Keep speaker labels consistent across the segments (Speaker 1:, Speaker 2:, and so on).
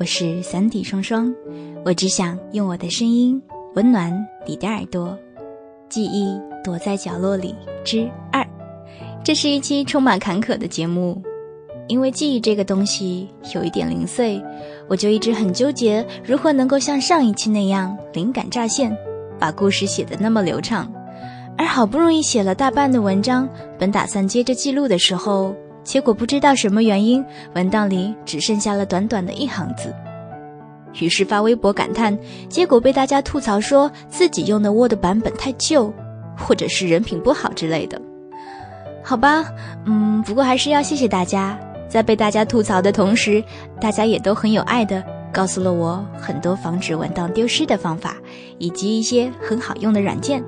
Speaker 1: 我是三弟双双，我只想用我的声音温暖你的耳朵。记忆躲在角落里之二，这是一期充满坎坷的节目，因为记忆这个东西有一点零碎，我就一直很纠结如何能够像上一期那样灵感乍现，把故事写得那么流畅。而好不容易写了大半的文章，本打算接着记录的时候。结果不知道什么原因，文档里只剩下了短短的一行字。于是发微博感叹，结果被大家吐槽说自己用的 Word 版本太旧，或者是人品不好之类的。好吧，嗯，不过还是要谢谢大家，在被大家吐槽的同时，大家也都很有爱的告诉了我很多防止文档丢失的方法，以及一些很好用的软件。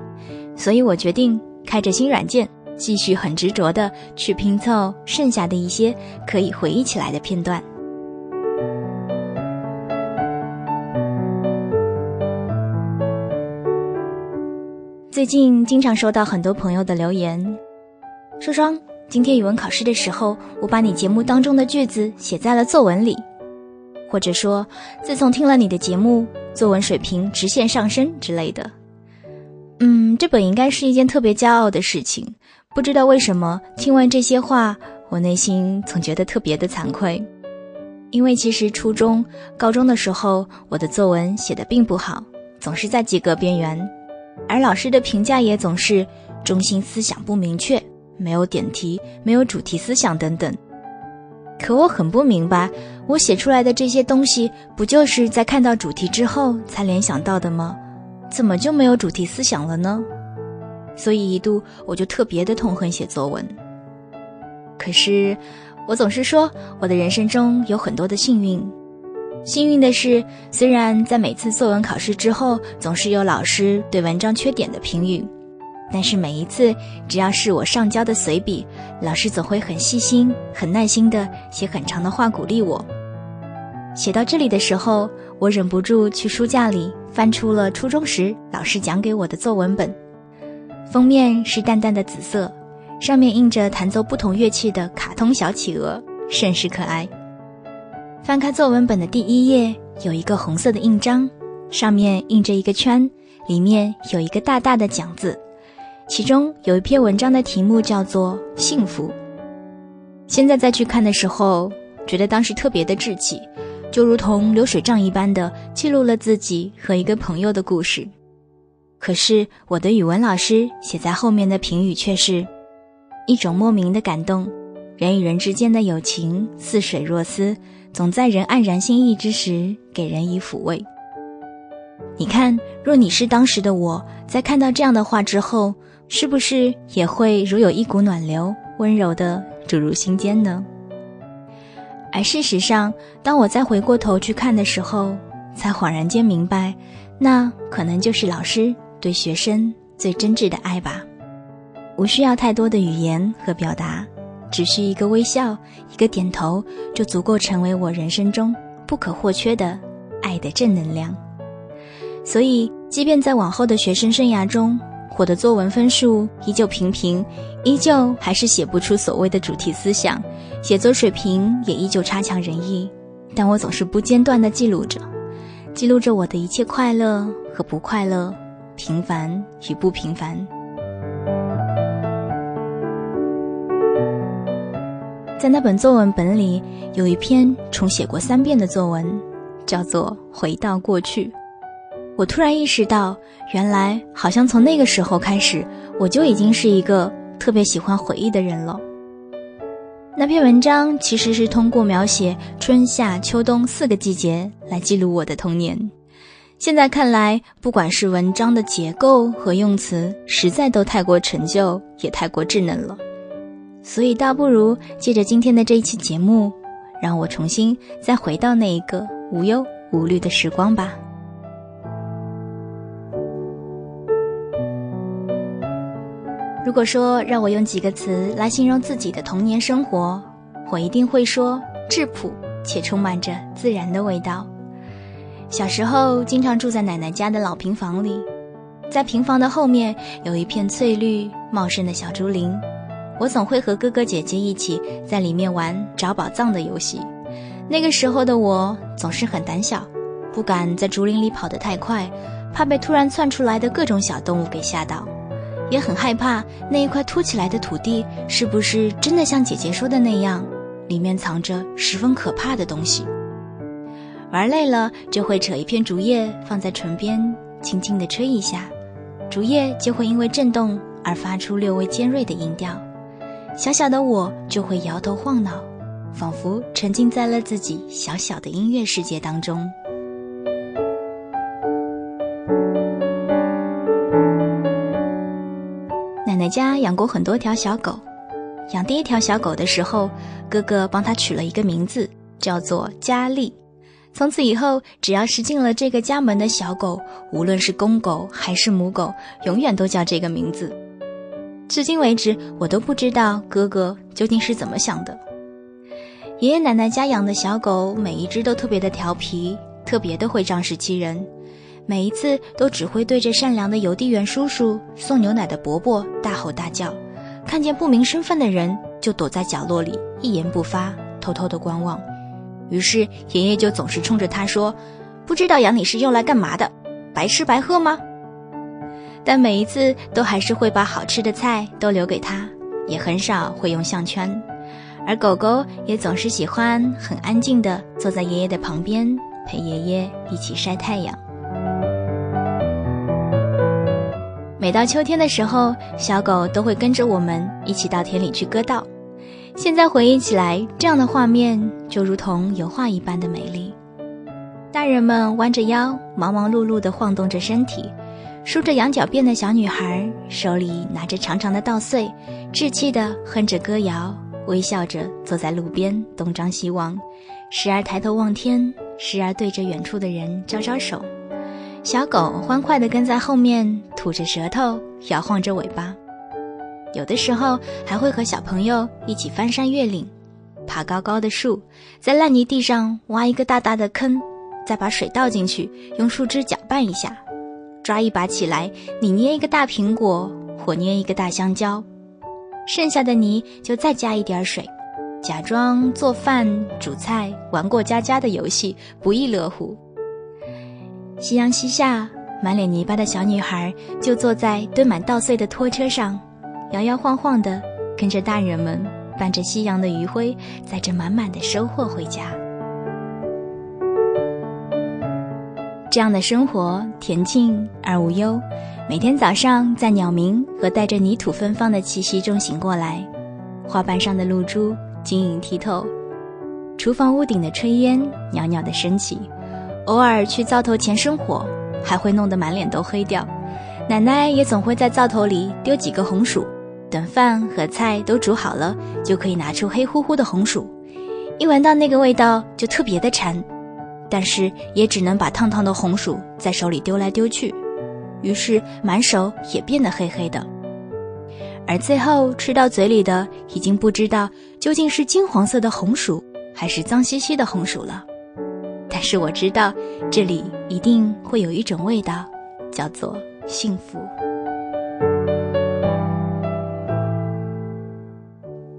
Speaker 1: 所以我决定开着新软件。继续很执着的去拼凑剩下的一些可以回忆起来的片段。最近经常收到很多朋友的留言，双双，今天语文考试的时候，我把你节目当中的句子写在了作文里，或者说，自从听了你的节目，作文水平直线上升之类的。嗯，这本应该是一件特别骄傲的事情。不知道为什么，听完这些话，我内心总觉得特别的惭愧，因为其实初中、高中的时候，我的作文写的并不好，总是在及格边缘，而老师的评价也总是中心思想不明确，没有点题，没有主题思想等等。可我很不明白，我写出来的这些东西，不就是在看到主题之后才联想到的吗？怎么就没有主题思想了呢？所以一度我就特别的痛恨写作文。可是，我总是说我的人生中有很多的幸运。幸运的是，虽然在每次作文考试之后总是有老师对文章缺点的评语，但是每一次只要是我上交的随笔，老师总会很细心、很耐心的写很长的话鼓励我。写到这里的时候，我忍不住去书架里翻出了初中时老师讲给我的作文本。封面是淡淡的紫色，上面印着弹奏不同乐器的卡通小企鹅，甚是可爱。翻开作文本的第一页，有一个红色的印章，上面印着一个圈，里面有一个大大的“奖”字，其中有一篇文章的题目叫做《幸福》。现在再去看的时候，觉得当时特别的稚气，就如同流水账一般的记录了自己和一个朋友的故事。可是我的语文老师写在后面的评语却是，一种莫名的感动，人与人之间的友情似水若丝，总在人黯然心意之时给人以抚慰。你看，若你是当时的我，在看到这样的话之后，是不是也会如有一股暖流，温柔的注入心间呢？而事实上，当我再回过头去看的时候，才恍然间明白，那可能就是老师。对学生最真挚的爱吧，无需要太多的语言和表达，只需一个微笑，一个点头，就足够成为我人生中不可或缺的爱的正能量。所以，即便在往后的学生生涯中，我的作文分数依旧平平，依旧还是写不出所谓的主题思想，写作水平也依旧差强人意，但我总是不间断地记录着，记录着我的一切快乐和不快乐。平凡与不平凡，在那本作文本里，有一篇重写过三遍的作文，叫做《回到过去》。我突然意识到，原来好像从那个时候开始，我就已经是一个特别喜欢回忆的人了。那篇文章其实是通过描写春夏秋冬四个季节来记录我的童年。现在看来不管是文章的结构和用词实在都太过陈旧也太过稚嫩了。所以倒不如借着今天的这一期节目让我重新再回到那一个无忧无虑的时光吧。如果说让我用几个词来形容自己的童年生活我一定会说质朴且充满着自然的味道。小时候经常住在奶奶家的老平房里，在平房的后面有一片翠绿茂盛的小竹林，我总会和哥哥姐姐一起在里面玩找宝藏的游戏。那个时候的我总是很胆小，不敢在竹林里跑得太快，怕被突然窜出来的各种小动物给吓到。也很害怕那一块凸起来的土地是不是真的像姐姐说的那样，里面藏着十分可怕的东西。玩累了就会扯一片竹叶放在唇边，轻轻地吹一下，竹叶就会因为震动而发出略微尖锐的音调。小小的我就会摇头晃脑，仿佛沉浸在了自己小小的音乐世界当中。奶奶家养过很多条小狗，养第一条小狗的时候，哥哥帮它取了一个名字，叫做佳丽。从此以后，只要是进了这个家门的小狗，无论是公狗还是母狗，永远都叫这个名字。至今为止，我都不知道哥哥究竟是怎么想的。爷爷奶奶家养的小狗，每一只都特别的调皮，特别的会仗势欺人。每一次都只会对着善良的邮递员叔叔送牛奶的伯伯大吼大叫，看见不明身份的人就躲在角落里一言不发，偷偷的观望。于是爷爷就总是冲着他说：“不知道养你是用来干嘛的，白吃白喝吗？”但每一次都还是会把好吃的菜都留给他，也很少会用项圈。而狗狗也总是喜欢很安静的坐在爷爷的旁边，陪爷爷一起晒太阳。每到秋天的时候，小狗都会跟着我们一起到田里去割稻。现在回忆起来，这样的画面就如同油画一般的美丽。大人们弯着腰，忙忙碌碌地晃动着身体，梳着羊角辫的小女孩手里拿着长长的稻穗，稚气地哼着歌谣，微笑着坐在路边东张西望，时而抬头望天，时而对着远处的人招招手。小狗欢快地跟在后面，吐着舌头，摇晃着尾巴。有的时候还会和小朋友一起翻山越岭，爬高高的树，在烂泥地上挖一个大大的坑，再把水倒进去，用树枝搅拌一下，抓一把起来，你捏一个大苹果，我捏一个大香蕉，剩下的泥就再加一点水，假装做饭、煮菜、玩过家家的游戏，不亦乐乎。夕阳西下，满脸泥巴的小女孩就坐在堆满稻穗的拖车上，摇摇晃晃的跟着大人们伴着夕阳的余晖，载着满满的收获回家。这样的生活恬静而无忧。每天早上在鸟鸣和带着泥土芬芳的气息中醒过来，花瓣上的露珠晶莹剔透，厨房屋顶的炊烟袅袅的升起。偶尔去灶头前生火，还会弄得满脸都黑掉。奶奶也总会在灶头里丢几个红薯，等饭和菜都煮好了，就可以拿出黑乎乎的红薯。一闻到那个味道就特别的馋，但是也只能把烫烫的红薯在手里丢来丢去，于是满手也变得黑黑的。而最后吃到嘴里的，已经不知道究竟是金黄色的红薯，还是脏兮兮的红薯了。但是我知道，这里一定会有一种味道，叫做幸福。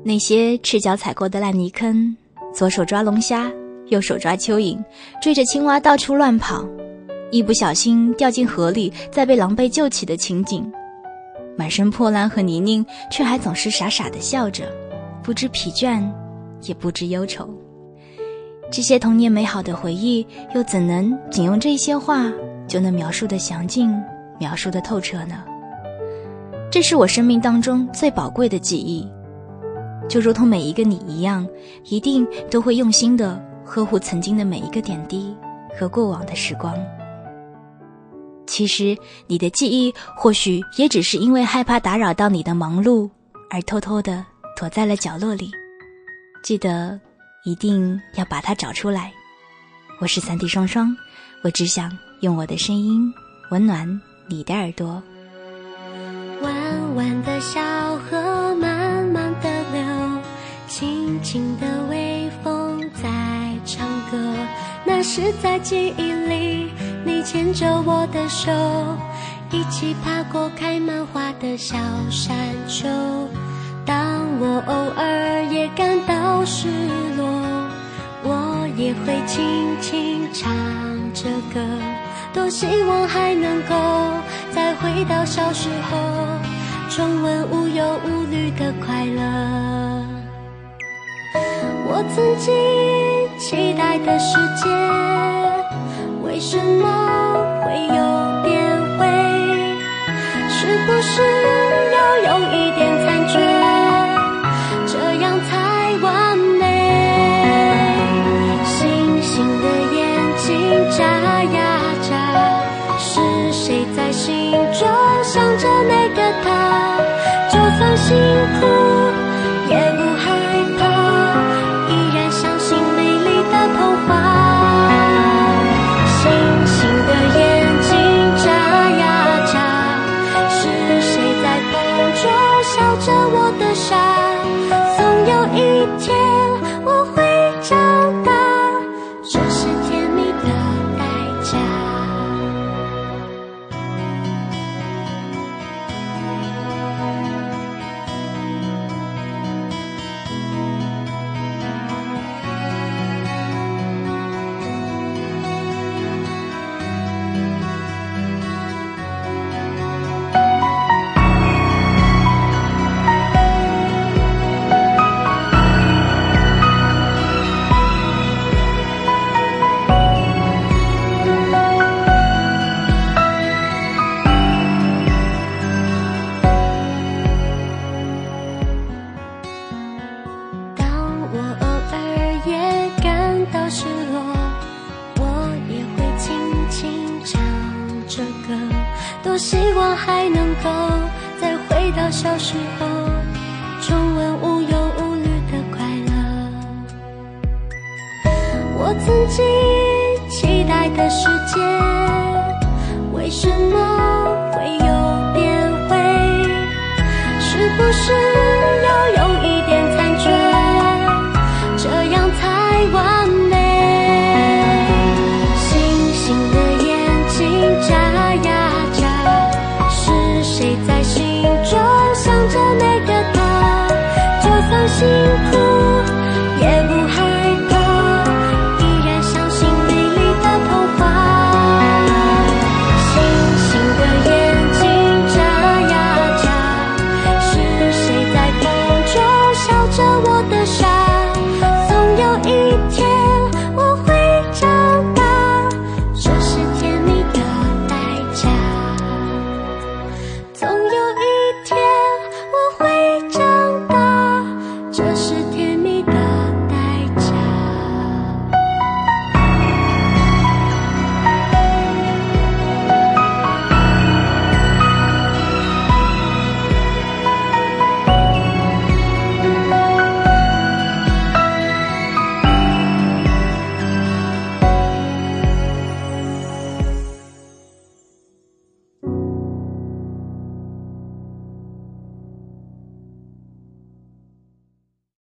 Speaker 1: 那些赤脚踩过的烂泥坑，左手抓龙虾，右手抓蚯蚓，追着青蛙到处乱跑，一不小心掉进河里，再被狼狈救起的情景，满身破烂和泥泞，却还总是傻傻的笑着，不知疲倦，也不知忧愁。这些童年美好的回忆，又怎能仅用这些话就能描述的详尽、描述的透彻呢？这是我生命当中最宝贵的记忆，就如同每一个你一样，一定都会用心的呵护曾经的每一个点滴和过往的时光。其实，你的记忆或许也只是因为害怕打扰到你的忙碌，而偷偷的躲在了角落里。记得。一定要把它找出来。我是三弟双双，我只想用我的声音温暖你的耳朵。
Speaker 2: 弯弯的小。轻的微风在唱歌，那是在记忆里，你牵着我的手，一起爬过开满花的小山丘。当我偶尔也感到失落，我也会轻轻唱着歌，多希望还能够再回到小时候，重温无忧无虑的快乐。曾经期待的世界，为什么会有变灰？是不是要用一到失落，我也会轻轻唱着歌。多希望还能够再回到小时候，重温无忧无虑的快乐。我曾经期待的世界，为什么会有变灰？是不是？